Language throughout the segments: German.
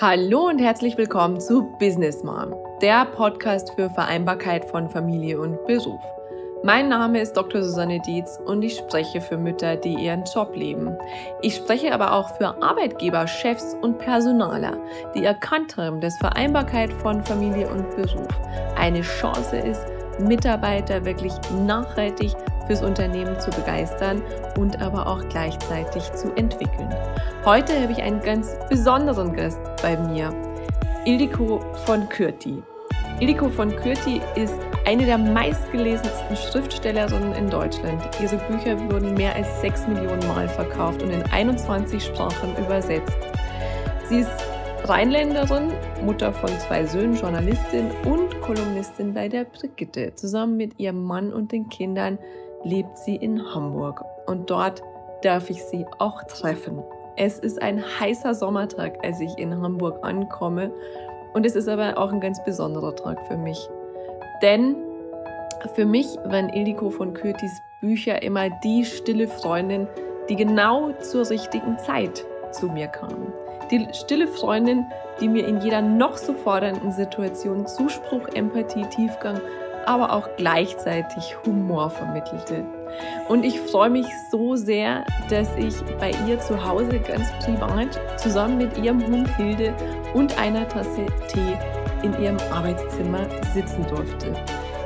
Hallo und herzlich willkommen zu Business Mom, der Podcast für Vereinbarkeit von Familie und Beruf. Mein Name ist Dr. Susanne Dietz und ich spreche für Mütter, die ihren Job leben. Ich spreche aber auch für Arbeitgeber, Chefs und Personaler, die erkannt haben, dass Vereinbarkeit von Familie und Beruf eine Chance ist, Mitarbeiter wirklich nachhaltig fürs Unternehmen zu begeistern und aber auch gleichzeitig zu entwickeln. Heute habe ich einen ganz besonderen Gast bei mir, Ildiko von Kürti. Ildiko von Kürti ist eine der meistgelesensten Schriftstellerinnen in Deutschland. Ihre Bücher wurden mehr als 6 Millionen Mal verkauft und in 21 Sprachen übersetzt. Sie ist Rheinländerin, Mutter von zwei Söhnen, Journalistin und Kolumnistin bei der Brigitte. Zusammen mit ihrem Mann und den Kindern lebt sie in Hamburg und dort darf ich sie auch treffen. Es ist ein heißer Sommertag, als ich in Hamburg ankomme und es ist aber auch ein ganz besonderer Tag für mich. Denn für mich waren Ildiko von Kürtis Bücher immer die stille Freundin, die genau zur richtigen Zeit zu mir kam. Die stille Freundin, die mir in jeder noch so fordernden Situation Zuspruch, Empathie, Tiefgang aber auch gleichzeitig Humor vermittelte. Und ich freue mich so sehr, dass ich bei ihr zu Hause ganz privat zusammen mit ihrem Hund Hilde und einer Tasse Tee in ihrem Arbeitszimmer sitzen durfte.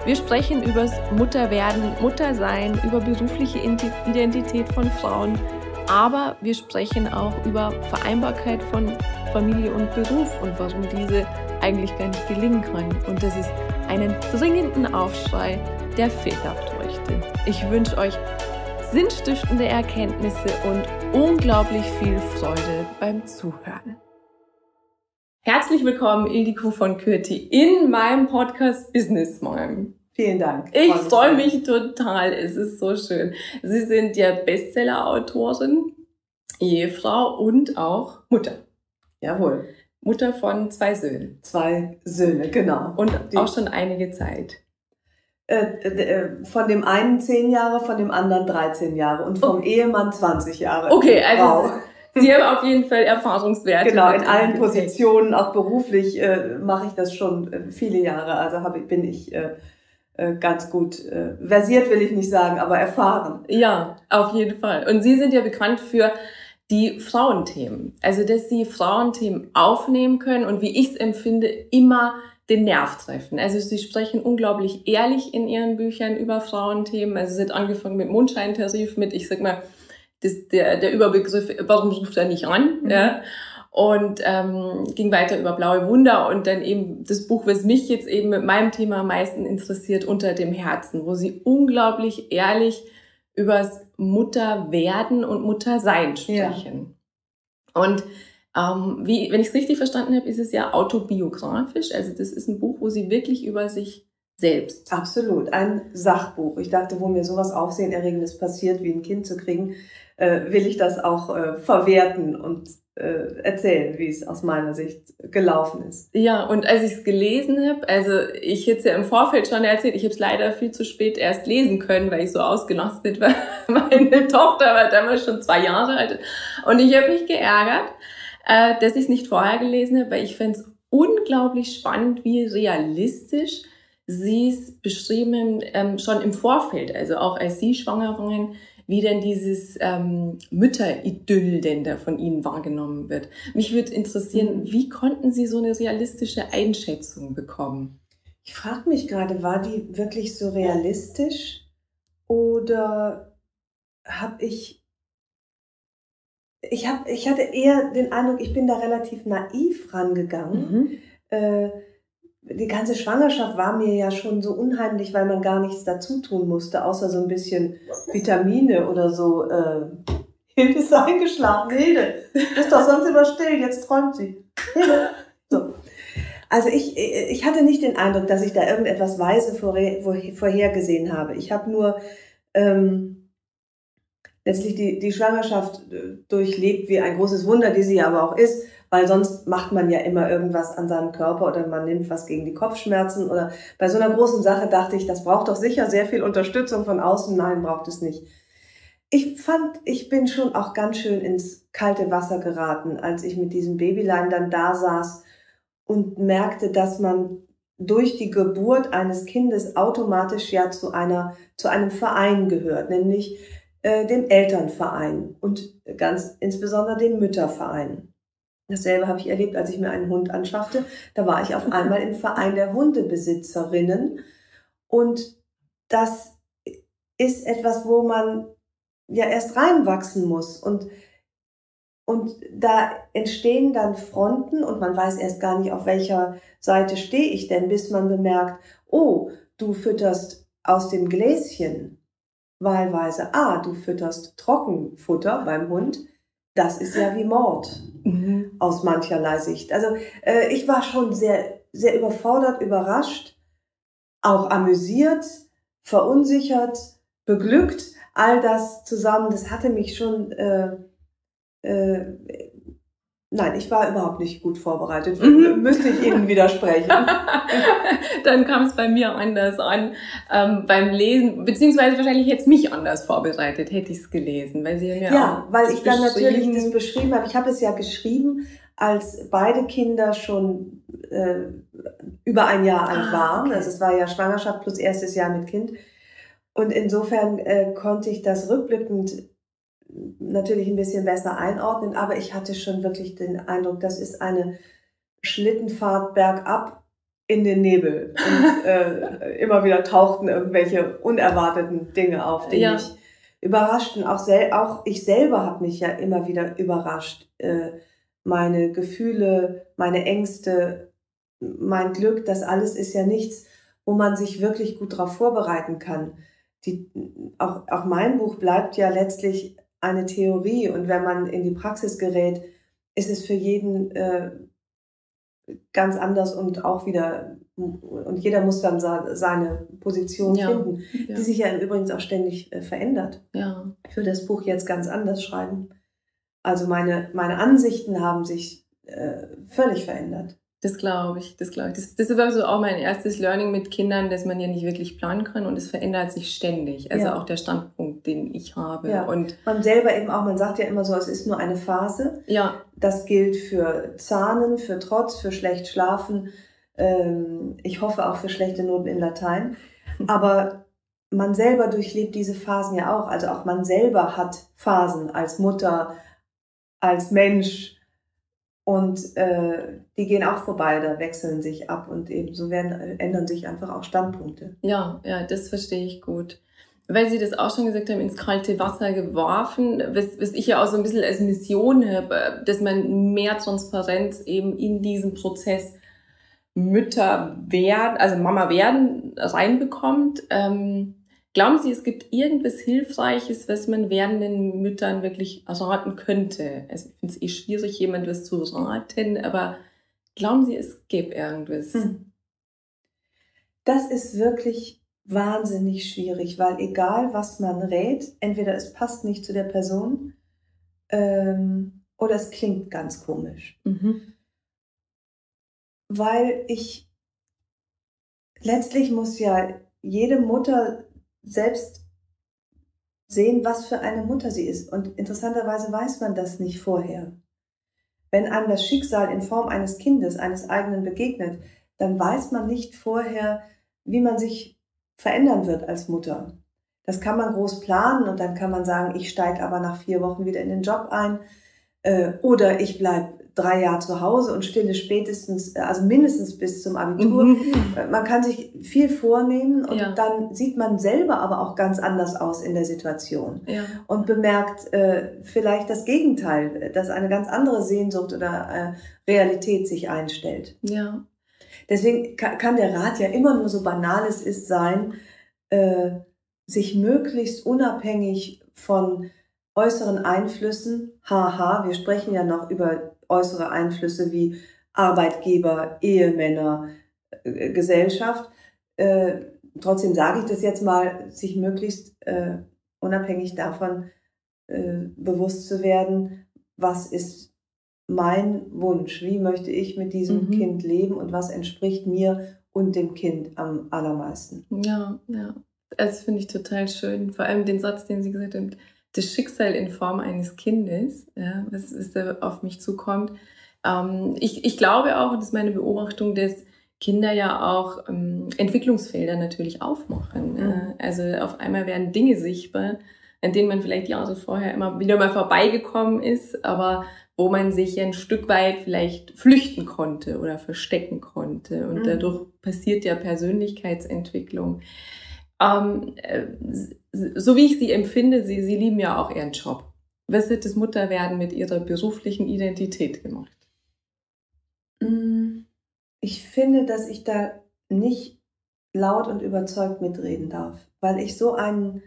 Wir sprechen über Mutterwerden, Muttersein, über berufliche Identität von Frauen, aber wir sprechen auch über Vereinbarkeit von Familie und Beruf und warum diese eigentlich gar nicht gelingen kann. Und das ist einen dringenden Aufschrei der Fehler bräuchte. Ich wünsche euch sinnstiftende Erkenntnisse und unglaublich viel Freude beim Zuhören. Herzlich willkommen, Ildiko von Kürti, in meinem Podcast Business Mom. Vielen Dank. Ich freue mich total. Es ist so schön. Sie sind ja Bestseller-Autorin, Ehefrau und auch Mutter. Jawohl. Mutter von zwei Söhnen. Zwei Söhne, genau. Und Die, auch schon einige Zeit. Äh, äh, von dem einen zehn Jahre, von dem anderen 13 Jahre und vom oh. Ehemann 20 Jahre. Okay, also Sie haben auf jeden Fall Erfahrungswerte. Genau, in allen Positionen, auch beruflich äh, mache ich das schon äh, viele Jahre. Also hab, bin ich ganz gut versiert, will ich nicht sagen, aber erfahren. Ja, auf jeden Fall. Und Sie sind ja bekannt für die Frauenthemen. Also, dass sie Frauenthemen aufnehmen können und wie ich es empfinde, immer den Nerv treffen. Also sie sprechen unglaublich ehrlich in ihren Büchern über Frauenthemen. Also sie hat angefangen mit Mondscheintarif, mit, ich sag mal, das, der, der Überbegriff, warum ruft er nicht an? Mhm. Ja? Und ähm, ging weiter über Blaue Wunder und dann eben das Buch, was mich jetzt eben mit meinem Thema am meisten interessiert, Unter dem Herzen, wo sie unglaublich ehrlich übers Mutterwerden und Muttersein sprechen. Ja. Und ähm, wie, wenn ich es richtig verstanden habe, ist es ja autobiografisch. Also das ist ein Buch, wo sie wirklich über sich selbst. Absolut, ein Sachbuch. Ich dachte, wo mir sowas Aufsehenerregendes passiert, wie ein Kind zu kriegen, äh, will ich das auch äh, verwerten und erzählen, wie es aus meiner Sicht gelaufen ist. Ja, und als ich es gelesen habe, also ich hätte es ja im Vorfeld schon erzählt, ich habe es leider viel zu spät erst lesen können, weil ich so ausgelastet war. Meine Tochter war damals schon zwei Jahre alt und ich habe mich geärgert, äh, dass ich es nicht vorher gelesen habe, weil ich fände es unglaublich spannend, wie realistisch sie es beschrieben ähm, schon im Vorfeld, also auch als sie schwanger waren, wie denn dieses ähm, Mütteridyll denn da von Ihnen wahrgenommen wird. Mich würde interessieren, mhm. wie konnten Sie so eine realistische Einschätzung bekommen? Ich frage mich gerade, war die wirklich so realistisch oder habe ich ich, hab, ich hatte eher den Eindruck, ich bin da relativ naiv rangegangen. Mhm. Äh, die ganze Schwangerschaft war mir ja schon so unheimlich, weil man gar nichts dazu tun musste, außer so ein bisschen Vitamine oder so. Äh, Hilde ist eingeschlafen. Hilde, ist doch sonst immer still, jetzt träumt sie. Hilde. So. Also ich, ich hatte nicht den Eindruck, dass ich da irgendetwas Weise vorhergesehen habe. Ich habe nur ähm, letztlich die, die Schwangerschaft äh, durchlebt wie ein großes Wunder, die sie aber auch ist weil sonst macht man ja immer irgendwas an seinem Körper oder man nimmt was gegen die Kopfschmerzen oder bei so einer großen Sache dachte ich, das braucht doch sicher sehr viel Unterstützung von außen. Nein, braucht es nicht. ich fand, ich bin schon auch ganz schön ins kalte Wasser geraten, als ich mit diesem Babylein dann da saß und merkte, dass man durch die Geburt eines Kindes automatisch ja zu einer, zu einem Verein gehört, nämlich äh, dem Elternverein und ganz insbesondere dem Mütterverein. Dasselbe habe ich erlebt, als ich mir einen Hund anschaffte. Da war ich auf einmal im Verein der Hundebesitzerinnen. Und das ist etwas, wo man ja erst reinwachsen muss. Und, und da entstehen dann Fronten und man weiß erst gar nicht, auf welcher Seite stehe ich denn, bis man bemerkt, oh, du fütterst aus dem Gläschen wahlweise, ah, du fütterst Trockenfutter beim Hund. Das ist ja wie Mord mhm. aus mancherlei Sicht. Also äh, ich war schon sehr, sehr überfordert, überrascht, auch amüsiert, verunsichert, beglückt, all das zusammen, das hatte mich schon, äh, äh, nein, ich war überhaupt nicht gut vorbereitet, mhm. müsste ich Ihnen widersprechen. Dann kam es bei mir anders an ähm, beim Lesen, beziehungsweise wahrscheinlich jetzt mich anders vorbereitet, hätte ich es gelesen, weil Sie ja Ja, weil ich dann natürlich das beschrieben habe. Ich habe es ja geschrieben, als beide Kinder schon äh, über ein Jahr alt ah, waren. Okay. Also es war ja Schwangerschaft plus erstes Jahr mit Kind. Und insofern äh, konnte ich das rückblickend natürlich ein bisschen besser einordnen, aber ich hatte schon wirklich den Eindruck, das ist eine Schlittenfahrt bergab in den Nebel. Und äh, immer wieder tauchten irgendwelche unerwarteten Dinge auf, die ja. mich überraschten. Auch, sel auch ich selber habe mich ja immer wieder überrascht. Äh, meine Gefühle, meine Ängste, mein Glück, das alles ist ja nichts, wo man sich wirklich gut darauf vorbereiten kann die, auch, auch mein Buch bleibt ja letztlich eine Theorie und wenn man in die Praxis gerät, ist es für jeden äh, ganz anders und auch wieder, und jeder muss dann seine Position ja, finden, ja. die sich ja übrigens auch ständig äh, verändert. Ja. Ich würde das Buch jetzt ganz anders schreiben. Also meine, meine Ansichten haben sich äh, völlig verändert. Das glaube ich, das glaube ich. Das, das ist also auch mein erstes Learning mit Kindern, dass man ja nicht wirklich planen kann und es verändert sich ständig. Also ja. auch der Standpunkt, den ich habe. Ja. Und man selber eben auch, man sagt ja immer so, es ist nur eine Phase. Ja. Das gilt für Zahnen, für Trotz, für schlecht schlafen. Ähm, ich hoffe auch für schlechte Noten in Latein. Aber man selber durchlebt diese Phasen ja auch. Also auch man selber hat Phasen als Mutter, als Mensch, und äh, die gehen auch vorbei, da wechseln sich ab und eben so werden, ändern sich einfach auch Standpunkte. Ja, ja, das verstehe ich gut. Weil Sie das auch schon gesagt haben, ins kalte Wasser geworfen, was, was ich ja auch so ein bisschen als Mission habe, dass man mehr Transparenz eben in diesen Prozess Mütter werden, also Mama werden reinbekommt. Ähm, Glauben Sie, es gibt irgendwas Hilfreiches, was man werdenden Müttern wirklich raten könnte? Also ich finde es eh schwierig, jemand was zu raten, aber glauben Sie, es gäbe irgendwas? Hm. Das ist wirklich wahnsinnig schwierig, weil egal was man rät, entweder es passt nicht zu der Person ähm, oder es klingt ganz komisch. Mhm. Weil ich letztlich muss ja jede Mutter selbst sehen, was für eine Mutter sie ist. Und interessanterweise weiß man das nicht vorher. Wenn einem das Schicksal in Form eines Kindes, eines eigenen begegnet, dann weiß man nicht vorher, wie man sich verändern wird als Mutter. Das kann man groß planen und dann kann man sagen, ich steige aber nach vier Wochen wieder in den Job ein äh, oder ich bleibe drei Jahre zu Hause und stille spätestens, äh, also mindestens bis zum Abitur. Mhm. Äh, man kann sich viel vornehmen und ja. dann sieht man selber aber auch ganz anders aus in der Situation ja. und bemerkt äh, vielleicht das Gegenteil, dass eine ganz andere Sehnsucht oder äh, Realität sich einstellt. Ja. Deswegen kann, kann der Rat ja immer nur so banal es ist sein, äh, sich möglichst unabhängig von äußeren Einflüssen, haha, wir sprechen ja noch über äußere Einflüsse wie Arbeitgeber, Ehemänner, äh, Gesellschaft. Äh, trotzdem sage ich das jetzt mal, sich möglichst äh, unabhängig davon bewusst zu werden, was ist mein Wunsch, wie möchte ich mit diesem mhm. Kind leben und was entspricht mir und dem Kind am allermeisten. Ja, ja. Das finde ich total schön. Vor allem den Satz, den Sie gesagt haben, das Schicksal in Form eines Kindes, ja, was, was da auf mich zukommt. Ähm, ich, ich glaube auch, und das ist meine Beobachtung, dass Kinder ja auch ähm, Entwicklungsfelder natürlich aufmachen. Mhm. Äh, also auf einmal werden Dinge sichtbar, an denen man vielleicht Jahre vorher immer wieder mal vorbeigekommen ist, aber wo man sich ein Stück weit vielleicht flüchten konnte oder verstecken konnte. Und mhm. dadurch passiert ja Persönlichkeitsentwicklung. Ähm, äh, so wie ich sie empfinde, sie, sie lieben ja auch ihren Job. Was hat das Mutterwerden mit ihrer beruflichen Identität gemacht? Mm, ich finde, dass ich da nicht laut und überzeugt mitreden darf, weil ich so einen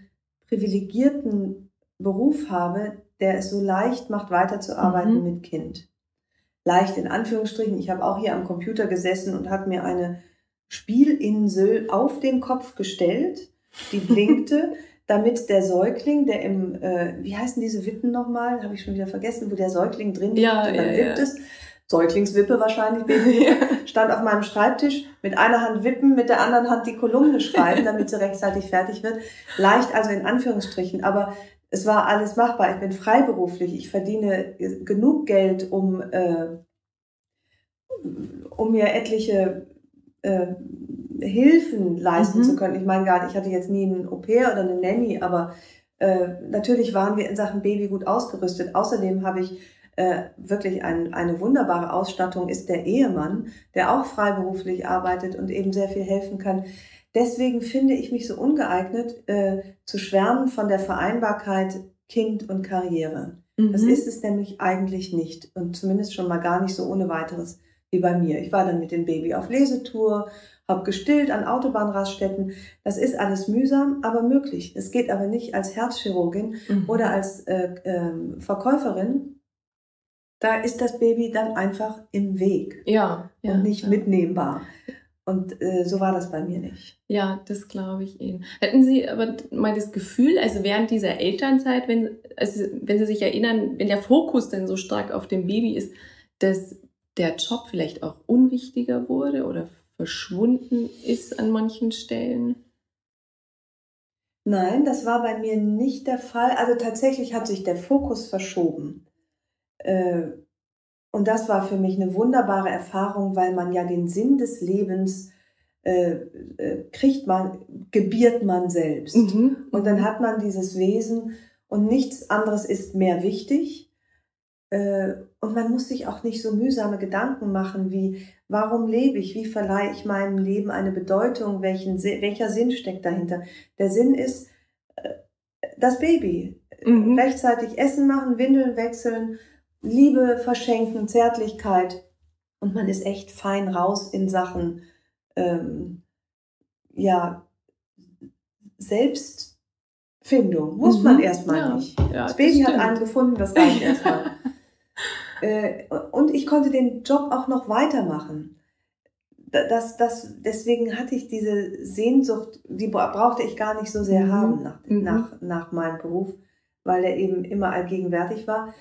privilegierten Beruf habe, der es so leicht macht, weiterzuarbeiten mhm. mit Kind. Leicht in Anführungsstrichen. Ich habe auch hier am Computer gesessen und habe mir eine Spielinsel auf den Kopf gestellt, die blinkte, damit der Säugling, der im, äh, wie heißen diese Wippen nochmal? Habe ich schon wieder vergessen, wo der Säugling drin liegt ja, und dann ja, wippt ja. es. Säuglingswippe wahrscheinlich, Baby, stand auf meinem Schreibtisch, mit einer Hand wippen, mit der anderen Hand die Kolumne schreiben, damit sie rechtzeitig fertig wird. Leicht also in Anführungsstrichen, aber es war alles machbar. Ich bin freiberuflich, ich verdiene genug Geld, um, äh, um mir etliche äh, Hilfen leisten mhm. zu können. Ich meine gerade, ich hatte jetzt nie einen Au-pair oder eine Nanny, aber äh, natürlich waren wir in Sachen Baby gut ausgerüstet. Außerdem habe ich äh, wirklich ein, eine wunderbare Ausstattung, ist der Ehemann, der auch freiberuflich arbeitet und eben sehr viel helfen kann. Deswegen finde ich mich so ungeeignet, äh, zu schwärmen von der Vereinbarkeit Kind und Karriere. Mhm. Das ist es nämlich eigentlich nicht und zumindest schon mal gar nicht so ohne weiteres wie bei mir. Ich war dann mit dem Baby auf Lesetour, habe gestillt an Autobahnraststätten. Das ist alles mühsam, aber möglich. Es geht aber nicht als Herzchirurgin mhm. oder als äh, äh, Verkäuferin. Da ist das Baby dann einfach im Weg ja, ja und nicht ja. mitnehmbar. Und äh, so war das bei mir nicht. Ja, das glaube ich Ihnen. Hatten Sie aber mal das Gefühl, also während dieser Elternzeit, wenn, also wenn Sie sich erinnern, wenn der Fokus dann so stark auf dem Baby ist, dass der Job vielleicht auch unwichtiger wurde oder verschwunden ist an manchen Stellen? Nein, das war bei mir nicht der Fall. Also tatsächlich hat sich der Fokus verschoben. Äh, und das war für mich eine wunderbare Erfahrung, weil man ja den Sinn des Lebens äh, äh, kriegt man, gebiert man selbst. Mhm. Und dann hat man dieses Wesen und nichts anderes ist mehr wichtig. Äh, und man muss sich auch nicht so mühsame Gedanken machen wie, warum lebe ich, wie verleihe ich meinem Leben eine Bedeutung, welchen, welcher Sinn steckt dahinter. Der Sinn ist äh, das Baby. Mhm. Rechtzeitig Essen machen, Windeln wechseln, Liebe verschenken, Zärtlichkeit. Und man ist echt fein raus in Sachen, ähm, ja, Selbstfindung. Muss mhm. man erstmal ja. nicht. Ja, das Baby das hat einen gefunden, das reicht erstmal. Äh, und ich konnte den Job auch noch weitermachen. Das, das, deswegen hatte ich diese Sehnsucht, die brauchte ich gar nicht so sehr mhm. haben nach, mhm. nach, nach meinem Beruf, weil er eben immer allgegenwärtig war.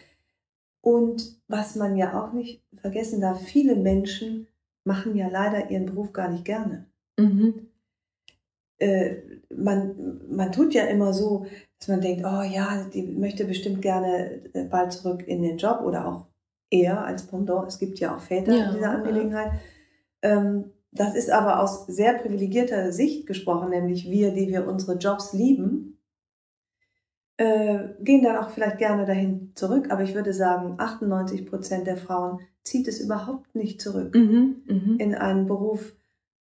Und was man ja auch nicht vergessen darf, viele Menschen machen ja leider ihren Beruf gar nicht gerne. Mhm. Äh, man, man tut ja immer so, dass man denkt, oh ja, die möchte bestimmt gerne äh, bald zurück in den Job oder auch er als Pendant. Es gibt ja auch Väter ja, in dieser Angelegenheit. Ähm, das ist aber aus sehr privilegierter Sicht gesprochen, nämlich wir, die wir unsere Jobs lieben, äh, gehen dann auch vielleicht gerne dahin zurück. Aber ich würde sagen, 98 Prozent der Frauen zieht es überhaupt nicht zurück mhm, mh. in einen Beruf,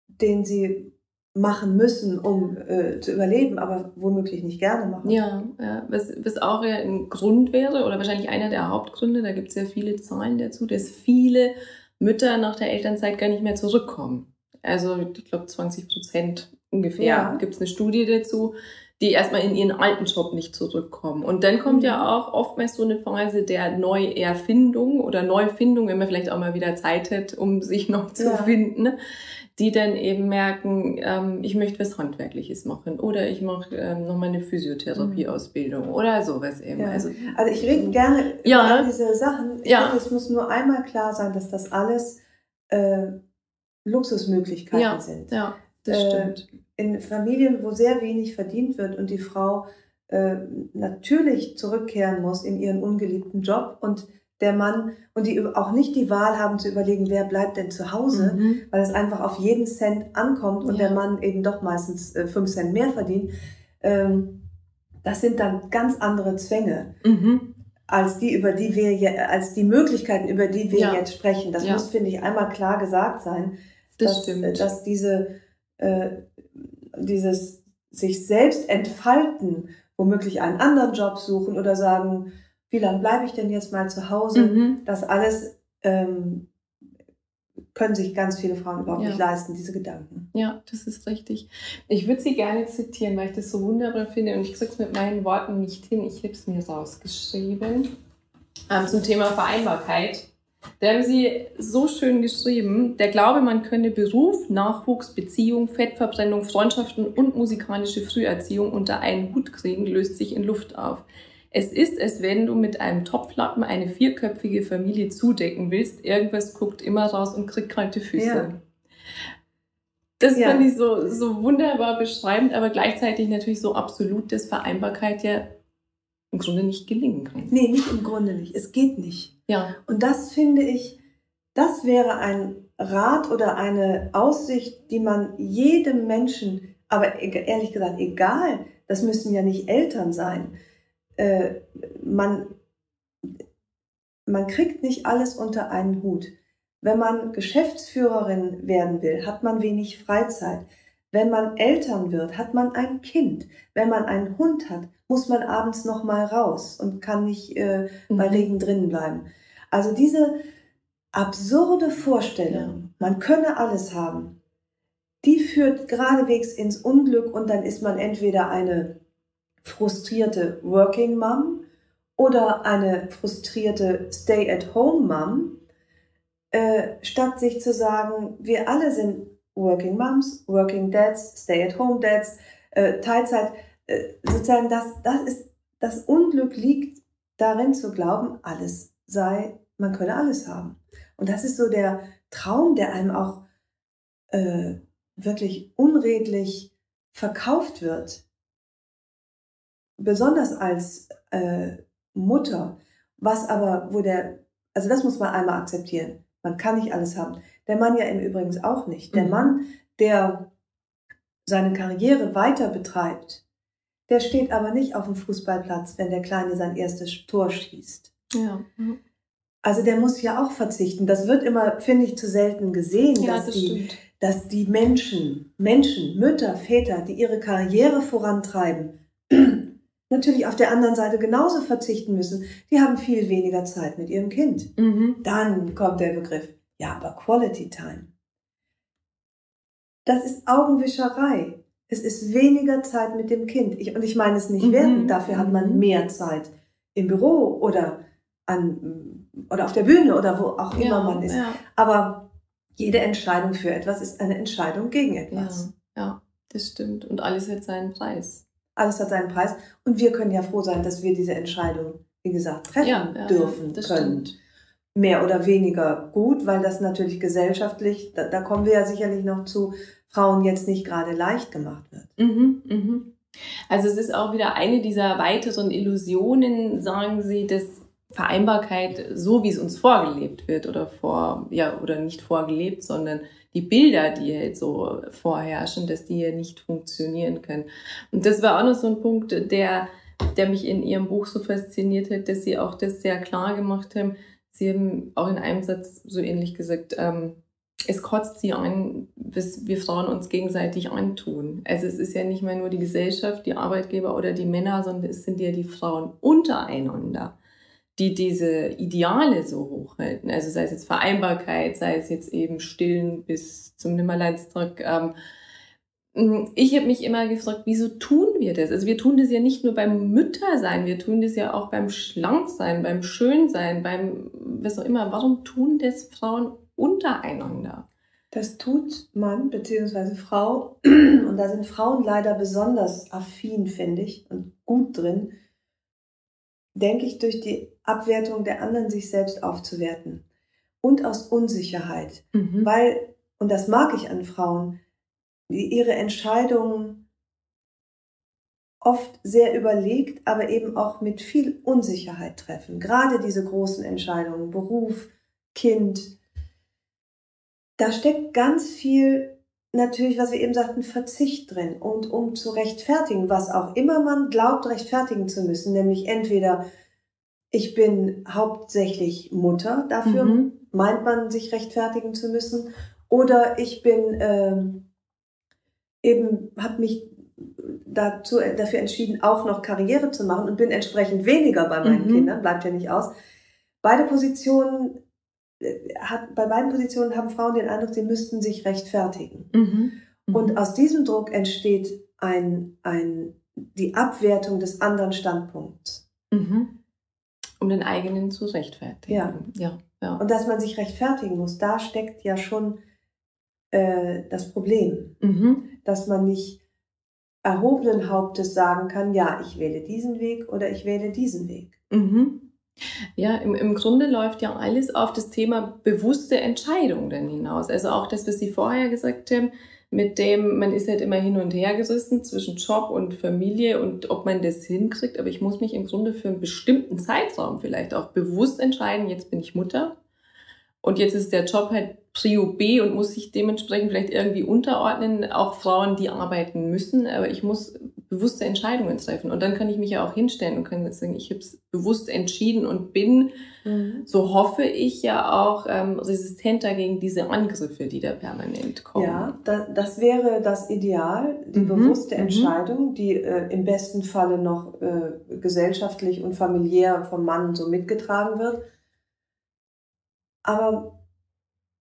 den sie machen müssen, um äh, zu überleben, aber womöglich nicht gerne machen. Ja, ja. Was, was auch ja ein Grund wäre oder wahrscheinlich einer der Hauptgründe, da gibt es ja viele Zahlen dazu, dass viele Mütter nach der Elternzeit gar nicht mehr zurückkommen. Also ich glaube 20 Prozent ungefähr ja. gibt es eine Studie dazu, die erstmal in ihren alten Job nicht zurückkommen. Und dann kommt mhm. ja auch oftmals so eine Phase der Neuerfindung oder Neufindung, wenn man vielleicht auch mal wieder Zeit hat, um sich noch zu ja. finden die dann eben merken, ähm, ich möchte was Handwerkliches machen oder ich mache ähm, nochmal eine Physiotherapieausbildung mhm. oder sowas eben. Ja. Also, also ich rede gerne ja. über diese Sachen. Ich ja. finde, es muss nur einmal klar sein, dass das alles äh, Luxusmöglichkeiten ja. sind. Ja, das äh, stimmt. In Familien, wo sehr wenig verdient wird und die Frau äh, natürlich zurückkehren muss in ihren ungeliebten Job und der Mann und die auch nicht die Wahl haben zu überlegen, wer bleibt denn zu Hause, mhm. weil es einfach auf jeden Cent ankommt und ja. der Mann eben doch meistens äh, fünf Cent mehr verdient. Ähm, das sind dann ganz andere Zwänge. Mhm. Als die, über die wir je, als die Möglichkeiten, über die wir ja. jetzt sprechen. Das ja. muss, finde ich, einmal klar gesagt sein, das dass, äh, dass diese, äh, dieses sich selbst entfalten, womöglich einen anderen Job suchen oder sagen, wie lange bleibe ich denn jetzt mal zu Hause? Mhm. Das alles ähm, können sich ganz viele Frauen überhaupt ja. nicht leisten, diese Gedanken. Ja, das ist richtig. Ich würde sie gerne zitieren, weil ich das so wunderbar finde und ich kriege es mit meinen Worten nicht hin. Ich habe es mir rausgeschrieben. Ähm, zum Thema Vereinbarkeit. Da haben sie so schön geschrieben, der Glaube, man könne Beruf, Nachwuchs, Beziehung, Fettverbrennung, Freundschaften und musikalische Früherziehung unter einen Hut kriegen, löst sich in Luft auf. Es ist, als wenn du mit einem Topflappen eine vierköpfige Familie zudecken willst. Irgendwas guckt immer raus und kriegt kalte Füße. Ja. Das ja. fand ich so, so wunderbar beschreibend, aber gleichzeitig natürlich so absolut, dass Vereinbarkeit ja im Grunde nicht gelingen kann. Nee, nicht im Grunde nicht. Es geht nicht. Ja. Und das finde ich, das wäre ein Rat oder eine Aussicht, die man jedem Menschen, aber ehrlich gesagt, egal, das müssen ja nicht Eltern sein, äh, man, man kriegt nicht alles unter einen Hut. Wenn man Geschäftsführerin werden will, hat man wenig Freizeit. Wenn man Eltern wird, hat man ein Kind. Wenn man einen Hund hat, muss man abends noch mal raus und kann nicht äh, mhm. bei Regen drinnen bleiben. Also diese absurde Vorstellung, man könne alles haben, die führt geradewegs ins Unglück und dann ist man entweder eine frustrierte Working Mom oder eine frustrierte Stay-at-Home Mom, äh, statt sich zu sagen, wir alle sind Working Moms, Working Dads, Stay-at-Home Dads, äh, Teilzeit, äh, sozusagen das, das ist, das Unglück liegt darin zu glauben, alles sei, man könne alles haben. Und das ist so der Traum, der einem auch äh, wirklich unredlich verkauft wird besonders als äh, Mutter, was aber, wo der, also das muss man einmal akzeptieren. Man kann nicht alles haben. Der Mann ja im Übrigen auch nicht. Der mhm. Mann, der seine Karriere weiter betreibt, der steht aber nicht auf dem Fußballplatz, wenn der Kleine sein erstes Tor schießt. Ja. Also der muss ja auch verzichten. Das wird immer, finde ich, zu selten gesehen, ja, dass, das die, dass die Menschen, Menschen, Mütter, Väter, die ihre Karriere vorantreiben, natürlich auf der anderen Seite genauso verzichten müssen. Die haben viel weniger Zeit mit ihrem Kind. Mhm. Dann kommt der Begriff, ja, aber Quality Time. Das ist Augenwischerei. Es ist weniger Zeit mit dem Kind. Ich, und ich meine es nicht mhm. wertend, dafür hat man mhm. mehr Zeit im Büro oder, an, oder auf der Bühne oder wo auch immer ja, man ist. Ja. Aber jede Entscheidung für etwas ist eine Entscheidung gegen etwas. Ja, ja, das stimmt. Und alles hat seinen Preis alles hat seinen Preis. Und wir können ja froh sein, dass wir diese Entscheidung, wie gesagt, treffen ja, ja, dürfen, können. Stimmt. Mehr oder weniger gut, weil das natürlich gesellschaftlich, da, da, kommen wir ja sicherlich noch zu, Frauen jetzt nicht gerade leicht gemacht wird. Mhm, mhm. Also es ist auch wieder eine dieser weiteren Illusionen, sagen Sie, dass Vereinbarkeit, so wie es uns vorgelebt wird oder vor, ja, oder nicht vorgelebt, sondern die Bilder, die halt so vorherrschen, dass die hier nicht funktionieren können. Und das war auch noch so ein Punkt, der, der mich in ihrem Buch so fasziniert hat, dass sie auch das sehr klar gemacht haben. Sie haben auch in einem Satz so ähnlich gesagt, ähm, es kotzt sie an, was wir Frauen uns gegenseitig antun. Also es ist ja nicht mehr nur die Gesellschaft, die Arbeitgeber oder die Männer, sondern es sind ja die Frauen untereinander die diese Ideale so hochhalten. Also sei es jetzt Vereinbarkeit, sei es jetzt eben Stillen bis zum Nimmerleinstag. Ähm, ich habe mich immer gefragt, wieso tun wir das? Also wir tun das ja nicht nur beim Müttersein, wir tun das ja auch beim Schlanksein, beim Schönsein, beim was auch immer. Warum tun das Frauen untereinander? Das tut man, beziehungsweise Frau, und da sind Frauen leider besonders affin, finde ich, und gut drin, denke ich, durch die Abwertung der anderen sich selbst aufzuwerten. Und aus Unsicherheit. Mhm. Weil, und das mag ich an Frauen, die ihre Entscheidungen oft sehr überlegt, aber eben auch mit viel Unsicherheit treffen. Gerade diese großen Entscheidungen, Beruf, Kind, da steckt ganz viel natürlich, was wir eben sagten, Verzicht drin. Und um zu rechtfertigen, was auch immer man glaubt, rechtfertigen zu müssen, nämlich entweder ich bin hauptsächlich Mutter, dafür mhm. meint man sich rechtfertigen zu müssen, oder ich bin ähm, eben, habe mich dazu, dafür entschieden, auch noch Karriere zu machen und bin entsprechend weniger bei meinen mhm. Kindern, bleibt ja nicht aus. Beide Positionen äh, hat, bei beiden Positionen haben Frauen den Eindruck, sie müssten sich rechtfertigen. Mhm. Mhm. Und aus diesem Druck entsteht ein, ein, die Abwertung des anderen Standpunkts. Mhm. Um den eigenen zu rechtfertigen. Ja. ja. ja. Und dass man sich rechtfertigen muss, da steckt ja schon äh, das Problem, mhm. dass man nicht erhobenen Hauptes sagen kann, ja, ich wähle diesen Weg oder ich wähle diesen Weg. Mhm. Ja, im, im Grunde läuft ja alles auf das Thema bewusste Entscheidung dann hinaus. Also auch das, was Sie vorher gesagt haben, mit dem, man ist halt immer hin und her gerissen zwischen Job und Familie und ob man das hinkriegt. Aber ich muss mich im Grunde für einen bestimmten Zeitraum vielleicht auch bewusst entscheiden, jetzt bin ich Mutter und jetzt ist der Job halt Prio B und muss sich dementsprechend vielleicht irgendwie unterordnen. Auch Frauen, die arbeiten müssen, aber ich muss bewusste Entscheidungen treffen. Und dann kann ich mich ja auch hinstellen und kann sagen, ich habe es bewusst entschieden und bin, mhm. so hoffe ich ja auch, ähm, resistenter gegen diese Angriffe, die da permanent kommen. Ja, da, das wäre das Ideal, die mhm. bewusste mhm. Entscheidung, die äh, im besten Falle noch äh, gesellschaftlich und familiär vom Mann so mitgetragen wird. Aber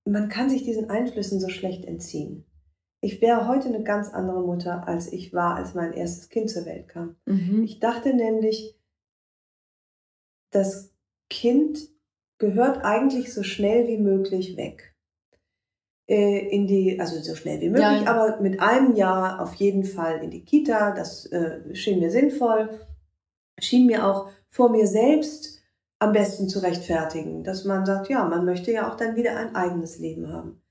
man kann sich diesen Einflüssen so schlecht entziehen. Ich wäre heute eine ganz andere Mutter, als ich war, als mein erstes Kind zur Welt kam. Mhm. Ich dachte nämlich, das Kind gehört eigentlich so schnell wie möglich weg. Äh, in die, also so schnell wie möglich, ja, ja. aber mit einem Jahr auf jeden Fall in die Kita. Das äh, schien mir sinnvoll. Schien mir auch vor mir selbst am besten zu rechtfertigen, dass man sagt, ja, man möchte ja auch dann wieder ein eigenes Leben haben.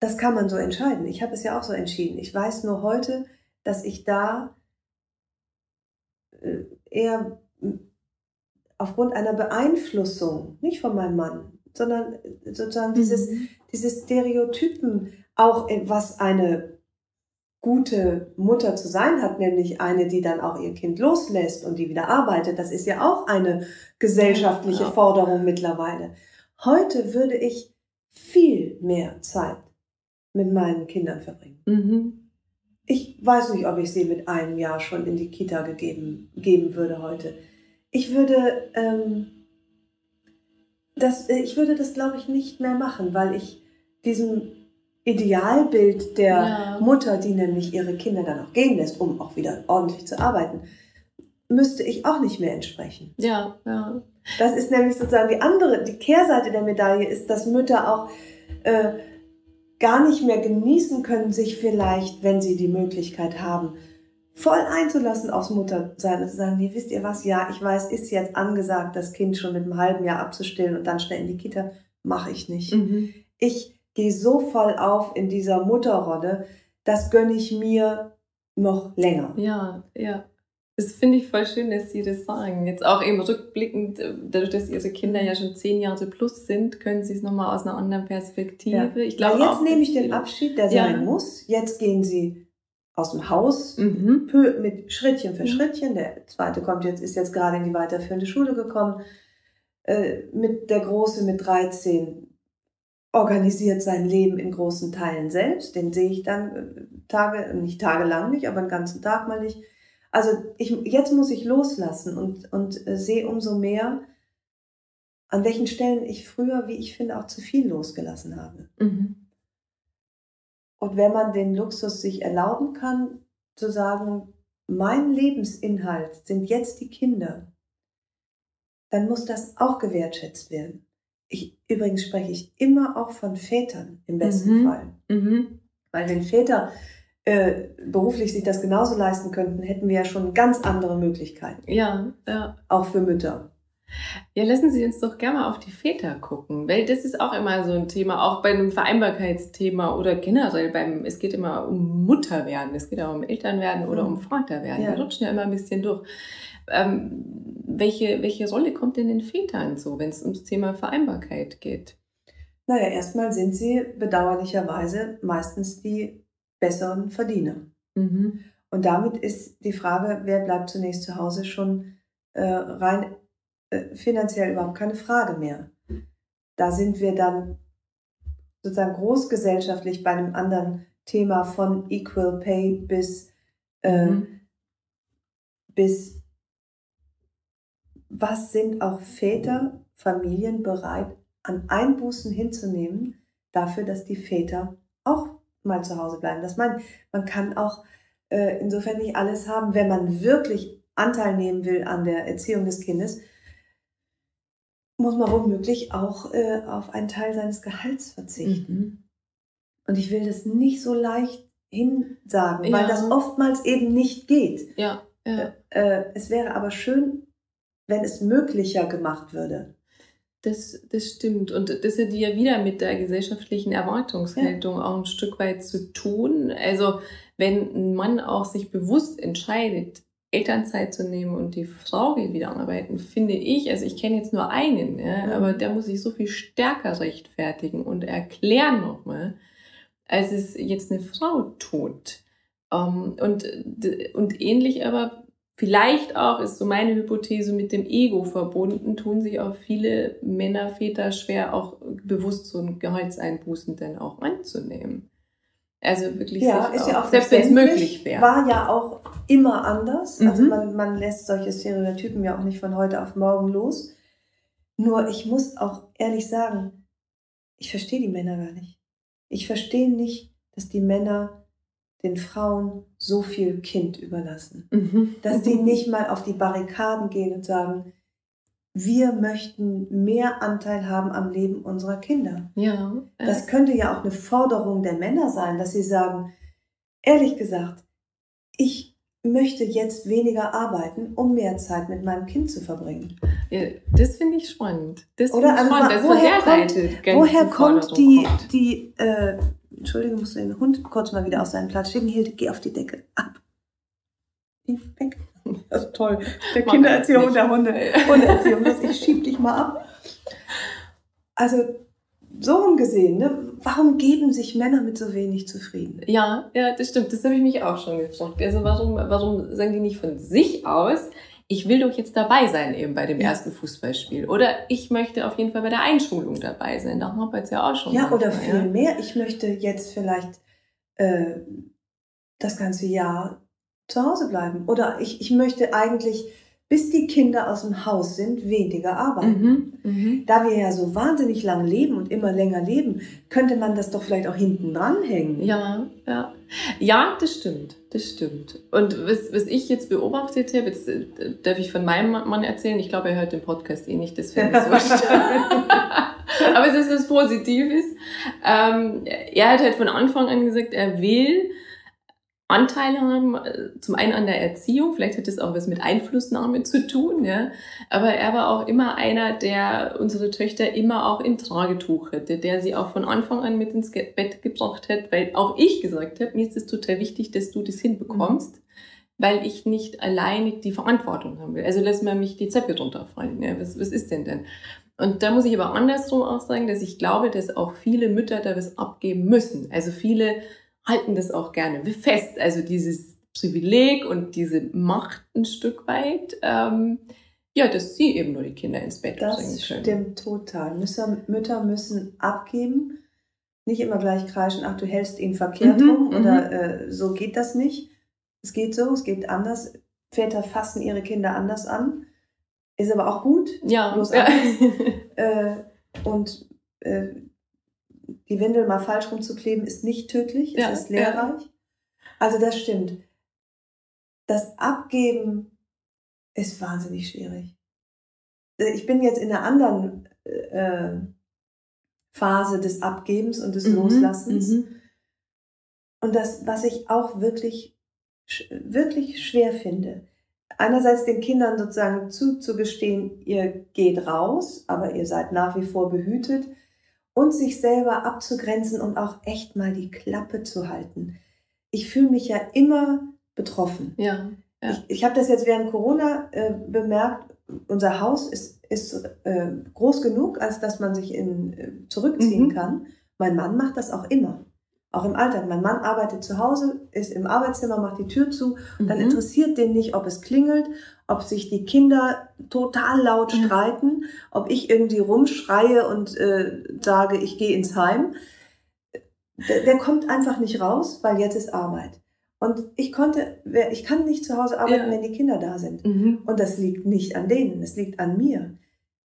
Das kann man so entscheiden. Ich habe es ja auch so entschieden. Ich weiß nur heute, dass ich da äh, eher aufgrund einer Beeinflussung, nicht von meinem Mann, sondern sozusagen dieses, mhm. dieses Stereotypen, auch was eine gute Mutter zu sein hat, nämlich eine, die dann auch ihr Kind loslässt und die wieder arbeitet. Das ist ja auch eine gesellschaftliche. Forderung mittlerweile. Heute würde ich viel mehr Zeit mit meinen Kindern verbringen. Mhm. Ich weiß nicht, ob ich sie mit einem Jahr schon in die Kita gegeben, geben würde heute. Ich würde, ähm, das, ich würde das, glaube ich, nicht mehr machen, weil ich diesem Idealbild der ja. Mutter, die nämlich ihre Kinder dann auch gehen lässt, um auch wieder ordentlich zu arbeiten, müsste ich auch nicht mehr entsprechen. Ja, ja. Das ist nämlich sozusagen die andere, die Kehrseite der Medaille ist, dass Mütter auch äh, gar nicht mehr genießen können, sich vielleicht, wenn sie die Möglichkeit haben, voll einzulassen aufs Muttersein und zu sagen, nee, wisst ihr was, ja, ich weiß, ist jetzt angesagt, das Kind schon mit einem halben Jahr abzustillen und dann schnell in die Kita, mache ich nicht. Mhm. Ich gehe so voll auf in dieser Mutterrolle, das gönne ich mir noch länger. Ja, ja. Das finde ich voll schön, dass Sie das sagen. Jetzt auch eben rückblickend, äh, dadurch, dass Ihre Kinder ja schon zehn Jahre plus sind, können Sie es nochmal aus einer anderen Perspektive. Ja. Ich glaube, jetzt auch, nehme ich den Abschied, der ja. sein muss. Jetzt gehen Sie aus dem Haus mhm. mit Schrittchen für mhm. Schrittchen. Der zweite kommt jetzt, ist jetzt gerade in die weiterführende Schule gekommen. Äh, mit der Große mit 13 organisiert sein Leben in großen Teilen selbst. Den sehe ich dann äh, Tage, nicht tagelang nicht, aber einen ganzen Tag mal nicht. Also ich, jetzt muss ich loslassen und, und äh, sehe umso mehr, an welchen Stellen ich früher, wie ich finde, auch zu viel losgelassen habe. Mhm. Und wenn man den Luxus sich erlauben kann, zu sagen, mein Lebensinhalt sind jetzt die Kinder, dann muss das auch gewertschätzt werden. Ich, übrigens spreche ich immer auch von Vätern im besten mhm. Fall. Mhm. Weil wenn Väter äh, beruflich sich das genauso leisten könnten, hätten wir ja schon ganz andere Möglichkeiten. Ja, ja. Auch für Mütter. Ja, lassen Sie uns doch gerne mal auf die Väter gucken, weil das ist auch immer so ein Thema, auch bei einem Vereinbarkeitsthema oder generell beim, es geht immer um Mutterwerden, es geht auch um Elternwerden oder um Vaterwerden. Ja. Wir rutschen ja immer ein bisschen durch. Ähm, welche, welche Rolle kommt denn den Vätern so, wenn es ums Thema Vereinbarkeit geht? Naja, erstmal sind sie bedauerlicherweise meistens die besseren Verdiener. Mhm. Und damit ist die Frage, wer bleibt zunächst zu Hause, schon äh, rein äh, finanziell überhaupt keine Frage mehr. Da sind wir dann sozusagen großgesellschaftlich bei einem anderen Thema von Equal Pay bis, äh, mhm. bis was sind auch Väter, Familien bereit, an Einbußen hinzunehmen, dafür, dass die Väter auch mal zu Hause bleiben. Das man, man kann auch äh, insofern nicht alles haben, wenn man wirklich Anteil nehmen will an der Erziehung des Kindes, muss man womöglich auch äh, auf einen Teil seines Gehalts verzichten. Mhm. Und ich will das nicht so leicht hinsagen, ja. weil das oftmals eben nicht geht. Ja. ja. Äh, äh, es wäre aber schön, wenn es möglicher gemacht würde. Das, das stimmt. Und das hat ja wieder mit der gesellschaftlichen Erwartungshaltung ja. auch ein Stück weit zu tun. Also wenn ein Mann auch sich bewusst entscheidet, Elternzeit zu nehmen und die Frau geht wieder arbeiten, finde ich, also ich kenne jetzt nur einen, ja, mhm. aber der muss sich so viel stärker rechtfertigen und erklären nochmal, als es jetzt eine Frau tut. Um, ähm, und, und ähnlich aber Vielleicht auch ist so meine Hypothese mit dem Ego verbunden, tun sich auch viele Männer, Väter schwer, auch bewusst so ein Gehaltseinbußen denn auch anzunehmen. Also wirklich, ja, ist ja auch selbst wenn es möglich wäre. War ja auch immer anders. Also mhm. Also man, man lässt solche Stereotypen ja auch nicht von heute auf morgen los. Nur ich muss auch ehrlich sagen, ich verstehe die Männer gar nicht. Ich verstehe nicht, dass die Männer den Frauen so viel Kind überlassen. Mhm. Dass die nicht mal auf die Barrikaden gehen und sagen, wir möchten mehr Anteil haben am Leben unserer Kinder. Ja. Das könnte ja auch eine Forderung der Männer sein, dass sie sagen, ehrlich gesagt, ich möchte jetzt weniger arbeiten, um mehr Zeit mit meinem Kind zu verbringen. Ja, das finde ich spannend. Das Oder also, spannend, woher kommt, woher kommt die, kommt. die äh, Entschuldigung, musst du den Hund kurz mal wieder auf seinen Platz schicken. Hilde, geh auf die Decke. Ab. Weg. Das ist toll. Der Kindererziehung und der Hunde, Hundeerziehung. ich schieb dich mal ab. Also, so rumgesehen, ne? warum geben sich Männer mit so wenig zufrieden? Ja, ja, das stimmt. Das habe ich mich auch schon gefragt. Also, warum, warum sagen die nicht von sich aus, ich will doch jetzt dabei sein eben bei dem ja. ersten Fußballspiel. Oder ich möchte auf jeden Fall bei der Einschulung dabei sein. Da haben wir jetzt ja auch schon. Ja, oder viel ja. mehr. Ich möchte jetzt vielleicht äh, das ganze Jahr zu Hause bleiben. Oder ich, ich möchte eigentlich bis die Kinder aus dem Haus sind, weniger arbeiten. Mhm, mh. Da wir ja so wahnsinnig lang leben und immer länger leben, könnte man das doch vielleicht auch hinten dranhängen. Ja, ja. Ja, das stimmt. Das stimmt. Und was, was ich jetzt beobachtet habe, jetzt äh, darf ich von meinem Mann erzählen, ich glaube, er hört den Podcast eh nicht, das finde ich so Aber es ist was Positives. Ähm, er hat halt von Anfang an gesagt, er will Anteile haben, äh, zum einen an der Erziehung, vielleicht hat das auch was mit Einflussnahme zu tun, ja. Aber er war auch immer einer, der unsere Töchter immer auch im Tragetuch hatte, der sie auch von Anfang an mit ins Bett gebracht hat, weil auch ich gesagt habe, mir ist es total wichtig, dass du das hinbekommst, mhm. weil ich nicht alleine die Verantwortung haben will. Also lass mal mich die Zeppe runterfallen, ja. Was, was ist denn denn? Und da muss ich aber andersrum auch sagen, dass ich glaube, dass auch viele Mütter da was abgeben müssen. Also viele halten das auch gerne fest. Also dieses Privileg und diese Macht ein Stück weit, ähm, ja, dass sie eben nur die Kinder ins Bett das bringen können. Das stimmt total. Mütter, Mütter müssen abgeben, nicht immer gleich kreischen, ach, du hältst ihn verkehrt mhm, rum oder mhm. äh, so geht das nicht. Es geht so, es geht anders. Väter fassen ihre Kinder anders an. Ist aber auch gut. Ja. Bloß ja. äh, und äh, die Windel mal falsch rumzukleben, ist nicht tödlich, ja, es ist lehrreich. Ja. Also das stimmt. Das Abgeben ist wahnsinnig schwierig. Ich bin jetzt in einer anderen äh, Phase des Abgebens und des mhm, Loslassens. Mhm. Und das, was ich auch wirklich, wirklich schwer finde, einerseits den Kindern sozusagen zuzugestehen, ihr geht raus, aber ihr seid nach wie vor behütet und sich selber abzugrenzen und auch echt mal die Klappe zu halten. Ich fühle mich ja immer betroffen. Ja. ja. Ich, ich habe das jetzt während Corona äh, bemerkt. Unser Haus ist, ist äh, groß genug, als dass man sich in, äh, zurückziehen mhm. kann. Mein Mann macht das auch immer. Auch im Alltag. Mein Mann arbeitet zu Hause, ist im Arbeitszimmer, macht die Tür zu. Mhm. Dann interessiert den nicht, ob es klingelt, ob sich die Kinder total laut mhm. streiten, ob ich irgendwie rumschreie und äh, sage, ich gehe ins Heim. Der, der, kommt einfach nicht raus, weil jetzt ist Arbeit. Und ich konnte, ich kann nicht zu Hause arbeiten, ja. wenn die Kinder da sind. Mhm. Und das liegt nicht an denen, es liegt an mir.